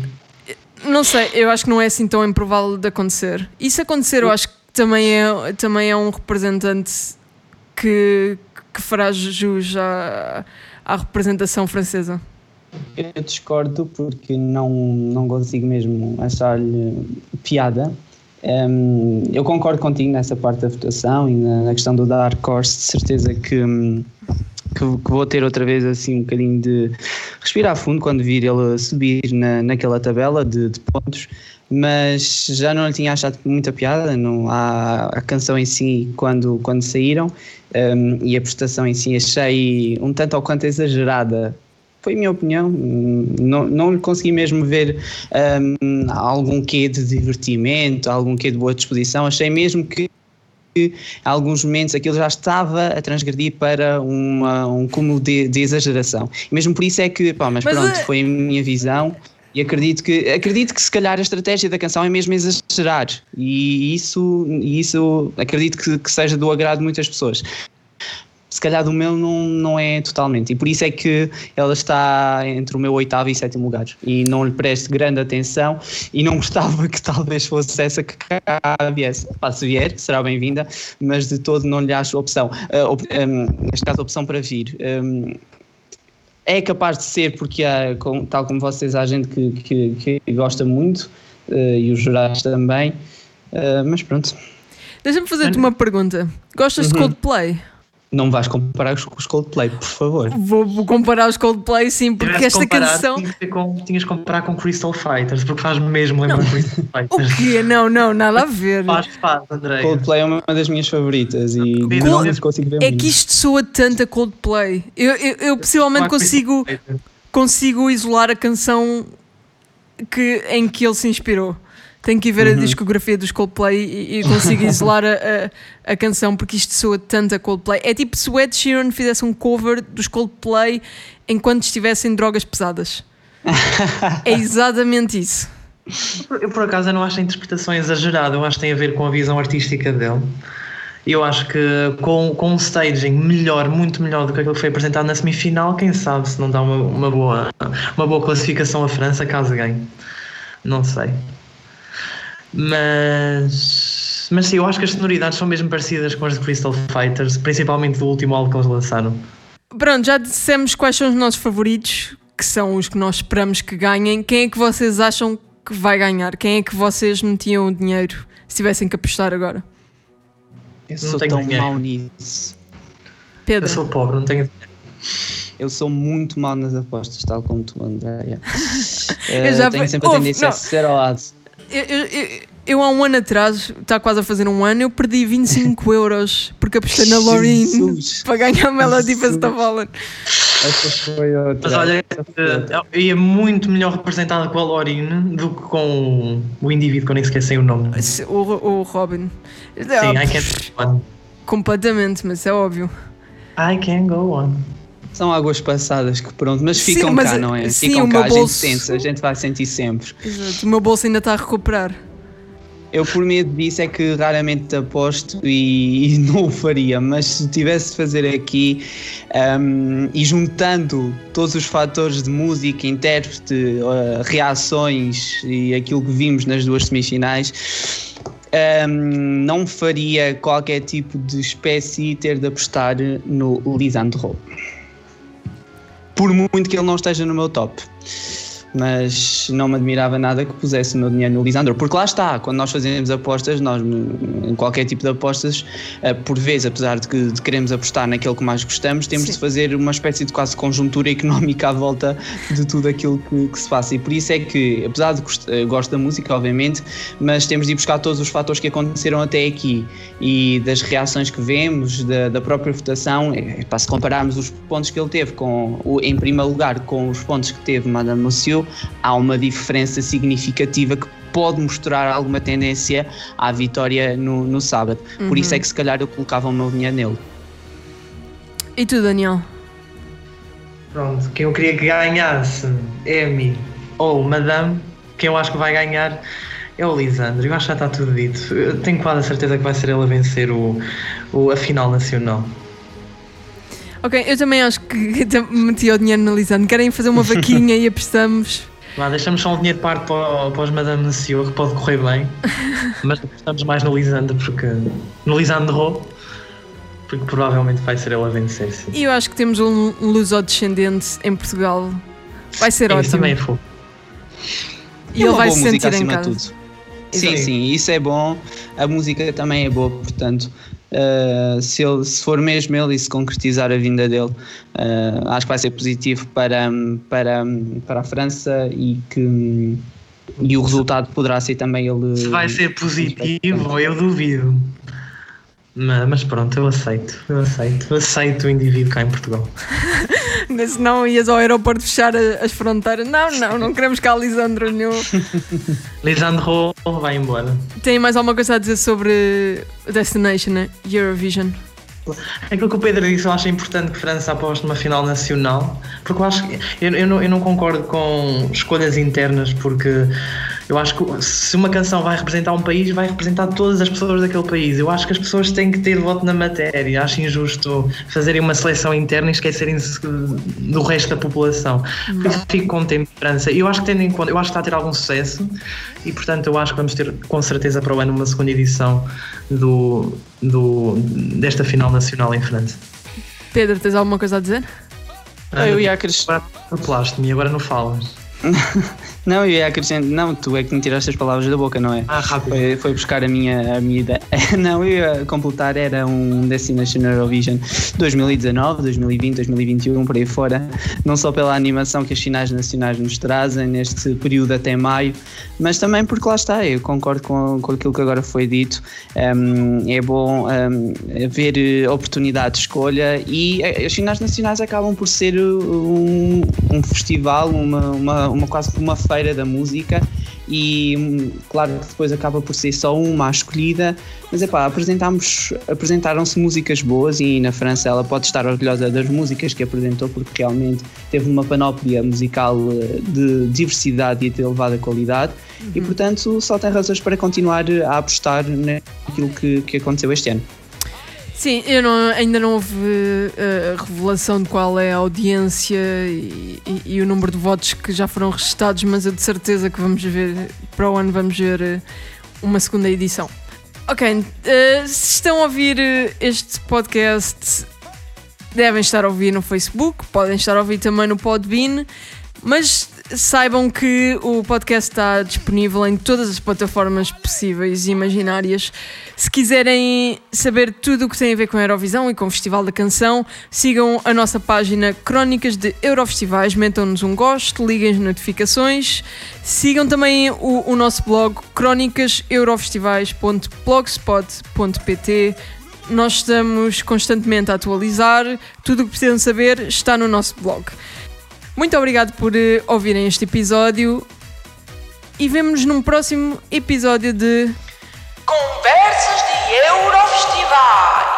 Não sei, eu acho que não é assim tão improvável de acontecer. E se acontecer, eu acho que também é, também é um representante que, que fará jus à, à representação francesa. Eu discordo porque não, não consigo mesmo achar-lhe piada. Um, eu concordo contigo nessa parte da votação e na, na questão do Dark Horse, de certeza que, que, que, vou ter outra vez assim um bocadinho de respirar fundo quando vir ele subir na, naquela tabela de, de pontos. mas já não lhe tinha achado muita piada não, a, a canção em si quando, quando saíram um, e a prestação em si achei um tanto ou quanto exagerada. Foi a minha opinião, não, não consegui mesmo ver um, algum quê de divertimento, algum quê de boa disposição, achei mesmo que em alguns momentos aquilo já estava a transgredir para uma, um cúmulo de, de, exageração. E mesmo por isso é que, pá, mas, mas pronto, é... foi a minha visão. E acredito que, acredito que se calhar a estratégia da canção é mesmo exagerar. E isso, isso acredito que, que seja do agrado de muitas pessoas se calhar do meu não, não é totalmente. E por isso é que ela está entre o meu oitavo e sétimo lugar. E não lhe presto grande atenção e não <laughs> gostava que talvez fosse essa que cá viesse. Pá, se vier, será bem-vinda, mas de todo não lhe acho opção. Uh, op, um, neste caso, opção para vir. Um, é capaz de ser, porque há, com, tal como vocês, há gente que, que, que gosta muito uh, e os jurados também, uh, mas pronto. Deixa-me fazer-te uma pergunta. Gostas uhum. de Coldplay? Não vais comparar com os Coldplay, por favor. Vou, comparar os Coldplay, sim, porque esta canção. Tinhas, com, tinhas que comparar com Crystal Fighters, porque faz mesmo lembrar Crystal <laughs> Fighters. O quê? Não, não, nada a ver. Faz, faz, André. Coldplay é uma das minhas favoritas e não consigo ver É muito. que isto soa tanto a Coldplay. Eu, eu, eu possivelmente consigo, consigo isolar a canção que, em que ele se inspirou. Tenho que ir ver uhum. a discografia dos Coldplay e, e consigo isolar a, a, a, canção porque isto soa tanto a Coldplay. É tipo se o Ed Sheeran fizesse um cover dos Coldplay enquanto estivessem drogas pesadas. <laughs> é exatamente isso. Eu, por acaso, eu não acho a interpretação exagerada, eu acho que tem a ver com a visão artística dele. Eu acho que com, com um staging melhor, muito melhor do que aquilo que foi apresentado na semifinal, quem sabe se não dá uma, uma, boa, uma boa classificação à França caso ganhe. Não sei. Mas, mas sim, eu acho que as sonoridades são mesmo parecidas com as de Crystal Fighters, principalmente do último álbum que eles lançaram. Pronto, já dissemos quais são os nossos favoritos, que são os que nós esperamos que ganhem. Quem é que vocês acham que vai ganhar? Quem é que vocês metiam o dinheiro se tivessem que apostar agora? Eu não sou tão dinheiro. mau nisso. Pedro. Eu sou pobre, não tenho dinheiro. Eu sou muito mau nas apostas, tal como tu, André. <laughs> eu já tenho sempre a tendência a ser ao lado eu, eu, eu, há um ano atrás, está quase a fazer um ano, eu perdi 25 <laughs> euros porque apostei na Loreen <laughs> para ganhar a Melody Festival. Essa foi outra. Mas olha, eu ia muito melhor representada com a Loreen do que com o indivíduo que eu nem sequer sei o nome. O, o Robin. Sim, I can go on. Completamente, mas é óbvio. I can go on. São águas passadas que pronto, mas ficam sim, mas, cá, não é? Sim, ficam cá, bolso... a gente sente, a gente vai sentir sempre. Exato, o meu bolso ainda está a recuperar. Eu por medo disso é que raramente aposto e, e, <laughs> não o faria, mas se tivesse de fazer aqui um, e juntando todos os fatores de música, intérprete, uh, reações e aquilo que vimos nas duas semifinais, um, não faria qualquer tipo de espécie ter de apostar no Lisandro por muito que ele não esteja no meu top mas não me admirava nada que pusesse o meu dinheiro no Lisandro, porque lá está, quando nós fazemos apostas, nós em qualquer tipo de apostas, eh, por vezes, apesar de, que, de queremos apostar naquilo que mais gostamos, temos Sim. de fazer uma espécie de quase conjuntura económica à volta de tudo aquilo que, que se faça, e por isso é que, apesar de eh, gosto da música, obviamente, mas temos de ir buscar todos os fatores que aconteceram até aqui. E das reações que vemos, da, da própria votação, é, para se compararmos os pontos que ele teve com, em primeiro lugar com os pontos que teve Madame Monsieur há uma diferença significativa que pode mostrar alguma tendência à vitória no, no sábado. Uhum. Por isso é uhum. que se calhar eu colocava o meu dinheiro nele. E tu, Daniel? Pronto, quem eu queria que ganhasse, Amy ou Madame, quem eu acho que vai ganhar é o Lisandro. Eu acho que já está tudo dito. Eu tenho quase a certeza que vai ser ele a vencer o, o, a final nacional. Ok, eu também acho que <laughs> meti o dinheiro no Lisandro. Querem fazer uma vaquinha e apostamos. <laughs> Lá, deixamos só um dinheiro de parte para, para os Madame Monsieur, que pode correr bem. <laughs> mas apostamos mais no Lisandro, porque. No Lisandro, porque provavelmente vai ser ele a vencer. Sim. E eu acho que temos um luso-descendente em Portugal. Vai ser é, ótimo. Isso também é fofo. E, e ele vai se sentir em casa. Tudo. Sim, sim, isso é bom. A música também é boa, portanto, Uh, se, ele, se for mesmo ele e se concretizar a vinda dele, uh, acho que vai ser positivo para, para, para a França e que, e o resultado poderá ser também ele. Se vai ser positivo, eu duvido. Mas, mas pronto, eu aceito, eu aceito, eu aceito o indivíduo cá em Portugal. <laughs> Se não ias ao aeroporto fechar as fronteiras. Não, não, não queremos cá Lisandro nenhum. <laughs> Lisandro vai embora. Tem mais alguma coisa a dizer sobre Destination, né? Eurovision? Aquilo que o Pedro disse, eu acho importante que a França aposte numa final nacional, porque eu acho que eu, eu, não, eu não concordo com escolhas internas, porque eu acho que se uma canção vai representar um país, vai representar todas as pessoas daquele país. Eu acho que as pessoas têm que ter voto na matéria. Acho injusto fazerem uma seleção interna e esquecerem-se do resto da população. Por isso fico França. E eu acho que tendo em conta, eu acho que está a ter algum sucesso e portanto eu acho que vamos ter com certeza para o ano uma segunda edição do, do, desta final nacional em França. Pedro, tens alguma coisa a dizer? Ah, eu ia acrescentar. Agora atropelaste-me e agora não falas. <laughs> Não, eu ia acrescentar. Não, tu é que me tiraste as palavras da boca, não é? Ah, rápido. Foi, foi buscar a minha, a minha ideia. <laughs> Não, eu ia completar, era um Destination Eurovision 2019, 2020, 2021, por aí fora. Não só pela animação que as finais nacionais nos trazem neste período até maio, mas também porque lá está, eu concordo com, com aquilo que agora foi dito. Um, é bom um, haver eh, oportunidade de escolha e eh, as finais nacionais acabam por ser um, um festival, uma, uma, uma quase uma feira da música e hum, claro que depois acaba por ser só uma a escolhida, mas é pá, apresentámos, apresentaram-se músicas boas e na França ela pode estar orgulhosa das músicas que apresentou porque realmente teve uma panóplia musical eh, de diversidade e de elevada qualidade e portanto só tem razões para continuar a apostar naquilo que, que aconteceu este ano. Sim, eu não- ainda não houve a revelação de qual é a audiência e, e- e o número de votos que já foram registados, mas eu de certeza que vamos ver, para o ano vamos ver eh, uma segunda edição. Ok, eh, se estão a ouvir este podcast, devem estar a ouvir no Facebook, podem estar a ouvir também no Podbean, mas saibam que o podcast está disponível em todas as plataformas possíveis e imaginárias. Se quiserem saber tudo o que tem a ver com a Eurovisão e com o Festival da Canção, sigam a nossa página Crónicas de Eurofestivais, metam-nos um gosto, liguem as notificações, sigam também o, o nosso blog crónicaseurofestivais.blogspot.pt nós estamos constantemente a atualizar, tudo o que precisam saber está no nosso blog. Muito obrigado por eh, ouvirem este episódio e vemo-nos num próximo episódio de Conversas de Eurofestival.